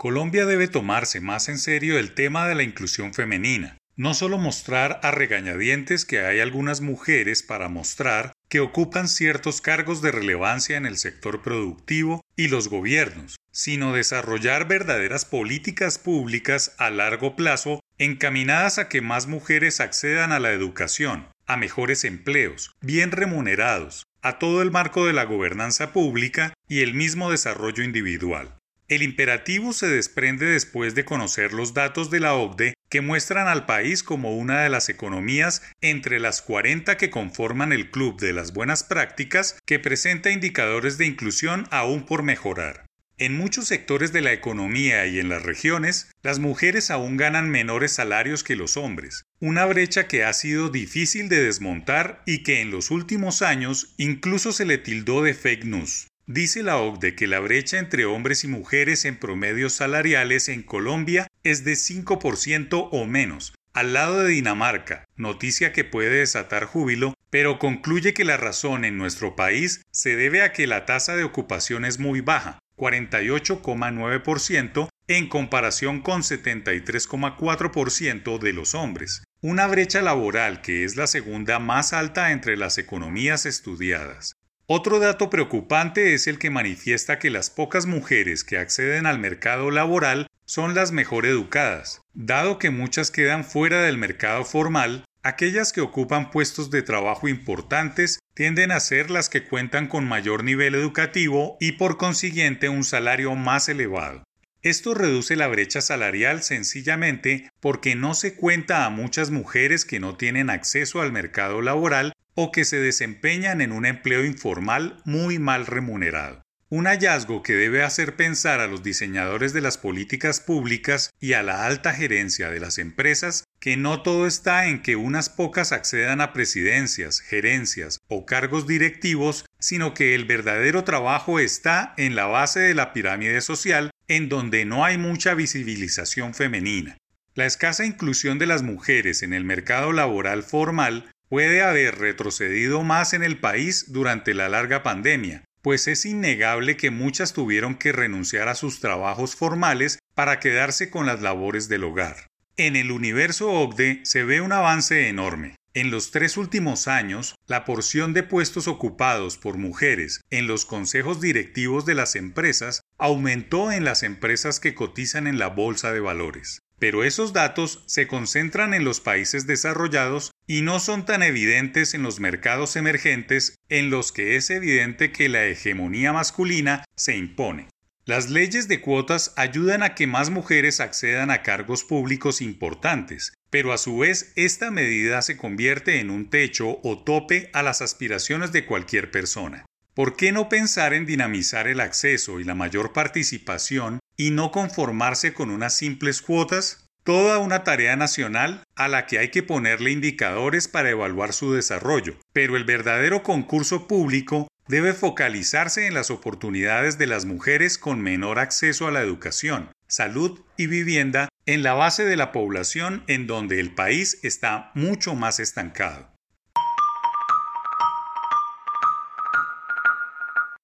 Colombia debe tomarse más en serio el tema de la inclusión femenina, no solo mostrar a regañadientes que hay algunas mujeres para mostrar que ocupan ciertos cargos de relevancia en el sector productivo y los gobiernos, sino desarrollar verdaderas políticas públicas a largo plazo encaminadas a que más mujeres accedan a la educación, a mejores empleos, bien remunerados, a todo el marco de la gobernanza pública y el mismo desarrollo individual. El imperativo se desprende después de conocer los datos de la OCDE que muestran al país como una de las economías entre las 40 que conforman el Club de las Buenas Prácticas que presenta indicadores de inclusión aún por mejorar. En muchos sectores de la economía y en las regiones, las mujeres aún ganan menores salarios que los hombres, una brecha que ha sido difícil de desmontar y que en los últimos años incluso se le tildó de fake news. Dice la OCDE que la brecha entre hombres y mujeres en promedios salariales en Colombia es de 5% o menos, al lado de Dinamarca, noticia que puede desatar júbilo, pero concluye que la razón en nuestro país se debe a que la tasa de ocupación es muy baja, 48,9% en comparación con 73,4% de los hombres, una brecha laboral que es la segunda más alta entre las economías estudiadas. Otro dato preocupante es el que manifiesta que las pocas mujeres que acceden al mercado laboral son las mejor educadas. Dado que muchas quedan fuera del mercado formal, aquellas que ocupan puestos de trabajo importantes tienden a ser las que cuentan con mayor nivel educativo y por consiguiente un salario más elevado. Esto reduce la brecha salarial sencillamente porque no se cuenta a muchas mujeres que no tienen acceso al mercado laboral o que se desempeñan en un empleo informal muy mal remunerado. Un hallazgo que debe hacer pensar a los diseñadores de las políticas públicas y a la alta gerencia de las empresas que no todo está en que unas pocas accedan a presidencias, gerencias o cargos directivos, sino que el verdadero trabajo está en la base de la pirámide social en donde no hay mucha visibilización femenina. La escasa inclusión de las mujeres en el mercado laboral formal puede haber retrocedido más en el país durante la larga pandemia, pues es innegable que muchas tuvieron que renunciar a sus trabajos formales para quedarse con las labores del hogar. En el universo OCDE se ve un avance enorme. En los tres últimos años, la porción de puestos ocupados por mujeres en los consejos directivos de las empresas aumentó en las empresas que cotizan en la bolsa de valores. Pero esos datos se concentran en los países desarrollados y no son tan evidentes en los mercados emergentes en los que es evidente que la hegemonía masculina se impone. Las leyes de cuotas ayudan a que más mujeres accedan a cargos públicos importantes, pero a su vez esta medida se convierte en un techo o tope a las aspiraciones de cualquier persona. ¿Por qué no pensar en dinamizar el acceso y la mayor participación y no conformarse con unas simples cuotas? Toda una tarea nacional a la que hay que ponerle indicadores para evaluar su desarrollo, pero el verdadero concurso público debe focalizarse en las oportunidades de las mujeres con menor acceso a la educación, salud y vivienda en la base de la población en donde el país está mucho más estancado.